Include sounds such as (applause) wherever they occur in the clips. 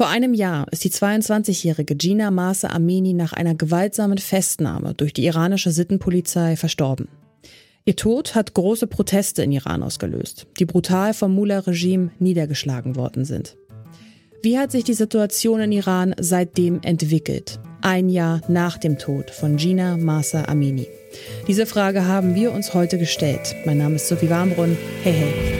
Vor einem Jahr ist die 22-jährige Gina Masa Amini nach einer gewaltsamen Festnahme durch die iranische Sittenpolizei verstorben. Ihr Tod hat große Proteste in Iran ausgelöst, die brutal vom Mullah-Regime niedergeschlagen worden sind. Wie hat sich die Situation in Iran seitdem entwickelt? Ein Jahr nach dem Tod von Gina Masa Amini. Diese Frage haben wir uns heute gestellt. Mein Name ist Sophie Warmbrunn. Hey, hey.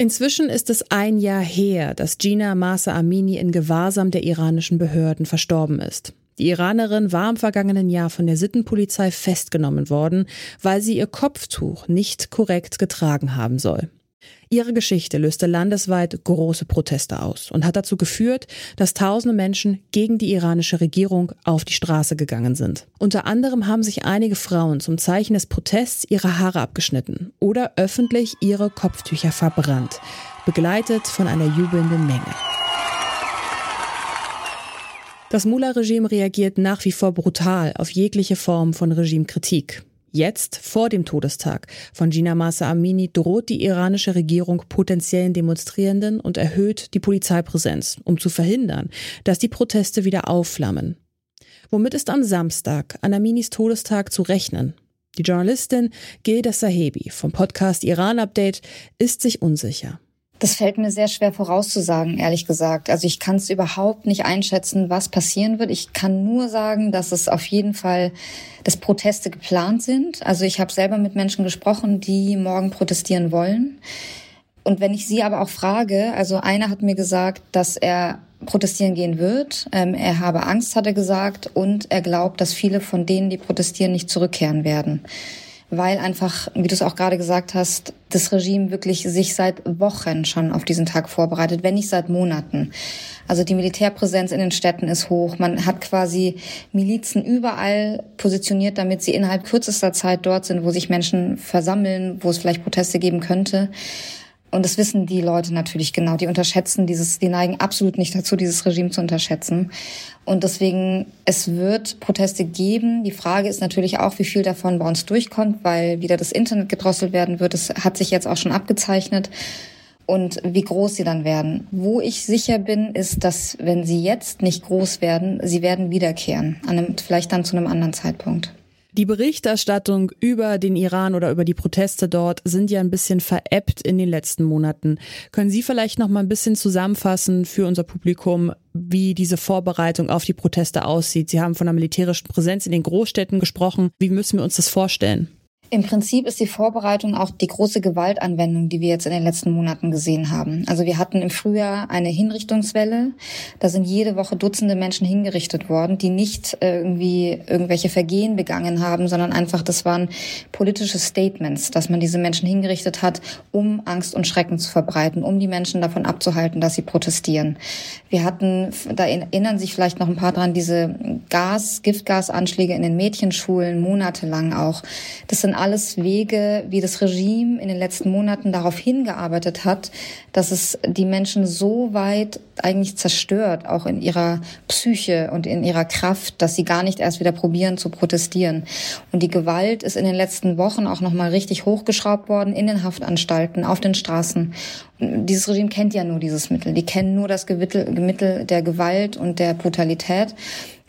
Inzwischen ist es ein Jahr her, dass Gina Masa Amini in Gewahrsam der iranischen Behörden verstorben ist. Die Iranerin war im vergangenen Jahr von der Sittenpolizei festgenommen worden, weil sie ihr Kopftuch nicht korrekt getragen haben soll. Ihre Geschichte löste landesweit große Proteste aus und hat dazu geführt, dass tausende Menschen gegen die iranische Regierung auf die Straße gegangen sind. Unter anderem haben sich einige Frauen zum Zeichen des Protests ihre Haare abgeschnitten oder öffentlich ihre Kopftücher verbrannt, begleitet von einer jubelnden Menge. Das Mullah-Regime reagiert nach wie vor brutal auf jegliche Form von Regimekritik. Jetzt, vor dem Todestag von Gina Masa Amini, droht die iranische Regierung potenziellen Demonstrierenden und erhöht die Polizeipräsenz, um zu verhindern, dass die Proteste wieder aufflammen. Womit ist am Samstag, an Aminis Todestag, zu rechnen? Die Journalistin Gilda Sahebi vom Podcast Iran Update ist sich unsicher. Das fällt mir sehr schwer vorauszusagen, ehrlich gesagt. Also ich kann es überhaupt nicht einschätzen, was passieren wird. Ich kann nur sagen, dass es auf jeden Fall, dass Proteste geplant sind. Also ich habe selber mit Menschen gesprochen, die morgen protestieren wollen. Und wenn ich sie aber auch frage, also einer hat mir gesagt, dass er protestieren gehen wird. Ähm, er habe Angst, hat er gesagt, und er glaubt, dass viele von denen, die protestieren, nicht zurückkehren werden weil einfach, wie du es auch gerade gesagt hast, das Regime wirklich sich seit Wochen schon auf diesen Tag vorbereitet, wenn nicht seit Monaten. Also die Militärpräsenz in den Städten ist hoch. Man hat quasi Milizen überall positioniert, damit sie innerhalb kürzester Zeit dort sind, wo sich Menschen versammeln, wo es vielleicht Proteste geben könnte. Und das wissen die Leute natürlich genau. Die unterschätzen dieses, die neigen absolut nicht dazu, dieses Regime zu unterschätzen. Und deswegen, es wird Proteste geben. Die Frage ist natürlich auch, wie viel davon bei uns durchkommt, weil wieder das Internet gedrosselt werden wird. Das hat sich jetzt auch schon abgezeichnet. Und wie groß sie dann werden. Wo ich sicher bin, ist, dass wenn sie jetzt nicht groß werden, sie werden wiederkehren. An einem, vielleicht dann zu einem anderen Zeitpunkt. Die Berichterstattung über den Iran oder über die Proteste dort sind ja ein bisschen veräppt in den letzten Monaten. Können Sie vielleicht noch mal ein bisschen zusammenfassen für unser Publikum, wie diese Vorbereitung auf die Proteste aussieht? Sie haben von einer militärischen Präsenz in den Großstädten gesprochen. Wie müssen wir uns das vorstellen? Im Prinzip ist die Vorbereitung auch die große Gewaltanwendung, die wir jetzt in den letzten Monaten gesehen haben. Also wir hatten im Frühjahr eine Hinrichtungswelle. Da sind jede Woche Dutzende Menschen hingerichtet worden, die nicht irgendwie irgendwelche Vergehen begangen haben, sondern einfach, das waren politische Statements, dass man diese Menschen hingerichtet hat, um Angst und Schrecken zu verbreiten, um die Menschen davon abzuhalten, dass sie protestieren. Wir hatten, da erinnern sich vielleicht noch ein paar dran, diese Gas, Giftgasanschläge in den Mädchenschulen monatelang auch. Das sind alles Wege, wie das Regime in den letzten Monaten darauf hingearbeitet hat, dass es die Menschen so weit eigentlich zerstört, auch in ihrer Psyche und in ihrer Kraft, dass sie gar nicht erst wieder probieren zu protestieren. Und die Gewalt ist in den letzten Wochen auch nochmal richtig hochgeschraubt worden in den Haftanstalten, auf den Straßen. Dieses Regime kennt ja nur dieses Mittel. Die kennen nur das Mittel der Gewalt und der Brutalität.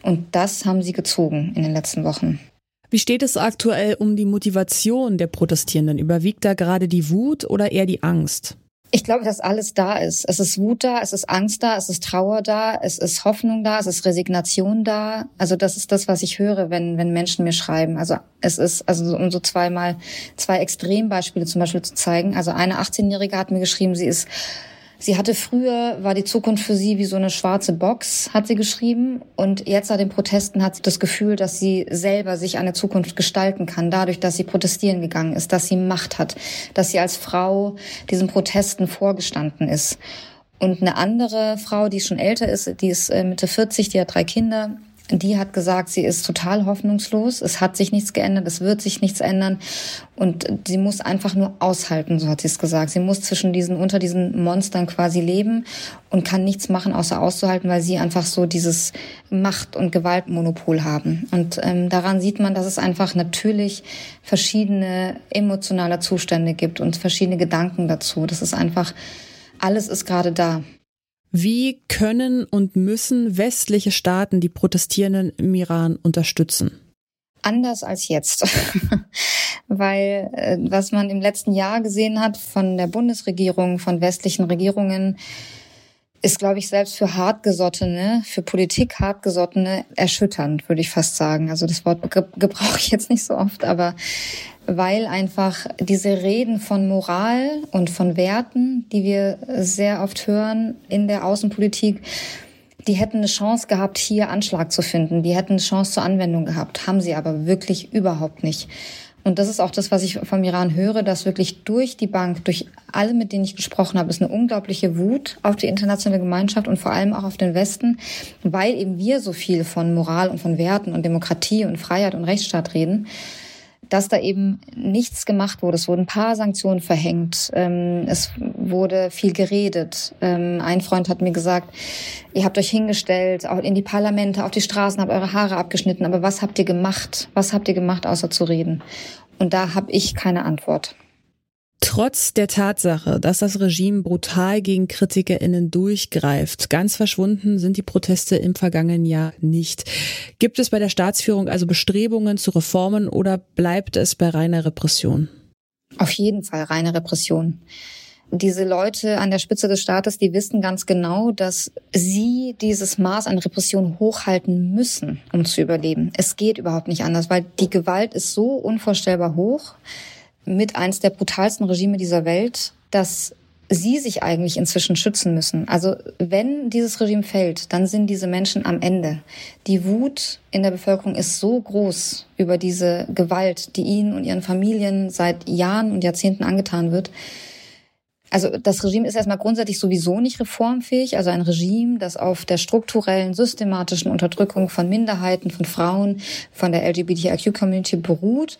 Und das haben sie gezogen in den letzten Wochen. Wie steht es aktuell um die Motivation der Protestierenden? Überwiegt da gerade die Wut oder eher die Angst? Ich glaube, dass alles da ist. Es ist Wut da, es ist Angst da, es ist Trauer da, es ist Hoffnung da, es ist Resignation da. Also das ist das, was ich höre, wenn, wenn Menschen mir schreiben. Also es ist, also um so zweimal, zwei Extrembeispiele zum Beispiel zu zeigen. Also eine 18-Jährige hat mir geschrieben, sie ist Sie hatte früher, war die Zukunft für sie wie so eine schwarze Box, hat sie geschrieben. Und jetzt nach den Protesten hat sie das Gefühl, dass sie selber sich eine Zukunft gestalten kann, dadurch, dass sie protestieren gegangen ist, dass sie Macht hat, dass sie als Frau diesen Protesten vorgestanden ist. Und eine andere Frau, die schon älter ist, die ist äh, Mitte 40, die hat drei Kinder, die hat gesagt, sie ist total hoffnungslos. Es hat sich nichts geändert, es wird sich nichts ändern. Und sie muss einfach nur aushalten, so hat sie es gesagt. Sie muss zwischen diesen, unter diesen Monstern quasi leben und kann nichts machen, außer auszuhalten, weil sie einfach so dieses Macht- und Gewaltmonopol haben. Und ähm, daran sieht man, dass es einfach natürlich verschiedene emotionale Zustände gibt und verschiedene Gedanken dazu. Das ist einfach, alles ist gerade da. Wie können und müssen westliche Staaten die Protestierenden im Iran unterstützen? Anders als jetzt. (laughs) Weil äh, was man im letzten Jahr gesehen hat von der Bundesregierung, von westlichen Regierungen, ist, glaube ich, selbst für hartgesottene, für Politik hartgesottene erschütternd, würde ich fast sagen. Also das Wort gebrauche ich jetzt nicht so oft, aber weil einfach diese Reden von Moral und von Werten, die wir sehr oft hören in der Außenpolitik, die hätten eine Chance gehabt, hier Anschlag zu finden. Die hätten eine Chance zur Anwendung gehabt, haben sie aber wirklich überhaupt nicht. Und das ist auch das, was ich vom Iran höre, dass wirklich durch die Bank, durch alle, mit denen ich gesprochen habe, ist eine unglaubliche Wut auf die internationale Gemeinschaft und vor allem auch auf den Westen, weil eben wir so viel von Moral und von Werten und Demokratie und Freiheit und Rechtsstaat reden dass da eben nichts gemacht wurde. Es wurden ein paar Sanktionen verhängt. Ähm, es wurde viel geredet. Ähm, ein Freund hat mir gesagt, ihr habt euch hingestellt, auch in die Parlamente, auf die Straßen, habt eure Haare abgeschnitten. Aber was habt ihr gemacht? Was habt ihr gemacht, außer zu reden? Und da habe ich keine Antwort. Trotz der Tatsache, dass das Regime brutal gegen KritikerInnen durchgreift, ganz verschwunden sind die Proteste im vergangenen Jahr nicht. Gibt es bei der Staatsführung also Bestrebungen zu Reformen oder bleibt es bei reiner Repression? Auf jeden Fall reine Repression. Diese Leute an der Spitze des Staates, die wissen ganz genau, dass sie dieses Maß an Repression hochhalten müssen, um zu überleben. Es geht überhaupt nicht anders, weil die Gewalt ist so unvorstellbar hoch mit eins der brutalsten Regime dieser Welt, dass sie sich eigentlich inzwischen schützen müssen. Also wenn dieses Regime fällt, dann sind diese Menschen am Ende. Die Wut in der Bevölkerung ist so groß über diese Gewalt, die ihnen und ihren Familien seit Jahren und Jahrzehnten angetan wird. Also das Regime ist erstmal grundsätzlich sowieso nicht reformfähig. Also ein Regime, das auf der strukturellen, systematischen Unterdrückung von Minderheiten, von Frauen, von der LGBTIQ-Community beruht,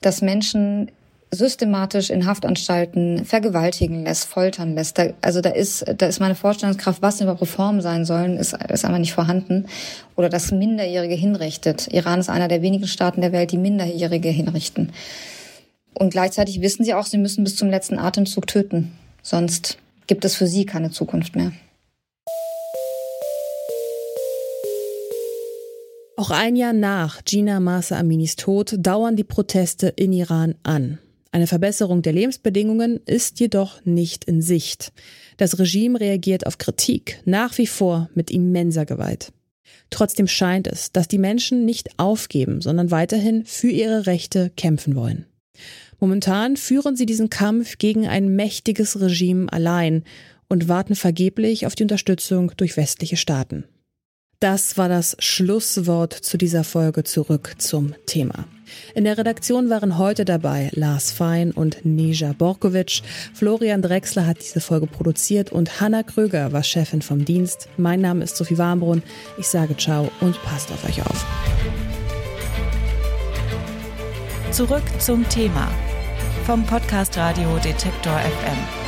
dass Menschen systematisch in Haftanstalten vergewaltigen lässt, foltern lässt. Da, also da ist, da ist meine Vorstellungskraft, was über Reformen sein sollen, ist, ist einfach nicht vorhanden. Oder das Minderjährige hinrichtet. Iran ist einer der wenigen Staaten der Welt, die Minderjährige hinrichten. Und gleichzeitig wissen sie auch, sie müssen bis zum letzten Atemzug töten. Sonst gibt es für sie keine Zukunft mehr. Auch ein Jahr nach Gina Masa Aminis Tod dauern die Proteste in Iran an. Eine Verbesserung der Lebensbedingungen ist jedoch nicht in Sicht. Das Regime reagiert auf Kritik nach wie vor mit immenser Gewalt. Trotzdem scheint es, dass die Menschen nicht aufgeben, sondern weiterhin für ihre Rechte kämpfen wollen. Momentan führen sie diesen Kampf gegen ein mächtiges Regime allein und warten vergeblich auf die Unterstützung durch westliche Staaten. Das war das Schlusswort zu dieser Folge zurück zum Thema. In der Redaktion waren heute dabei Lars Fein und Neja Borkovic. Florian Drexler hat diese Folge produziert und Hanna Kröger war Chefin vom Dienst. Mein Name ist Sophie Warmbrunn. Ich sage ciao und passt auf euch auf. Zurück zum Thema vom Podcast Radio Detektor FM.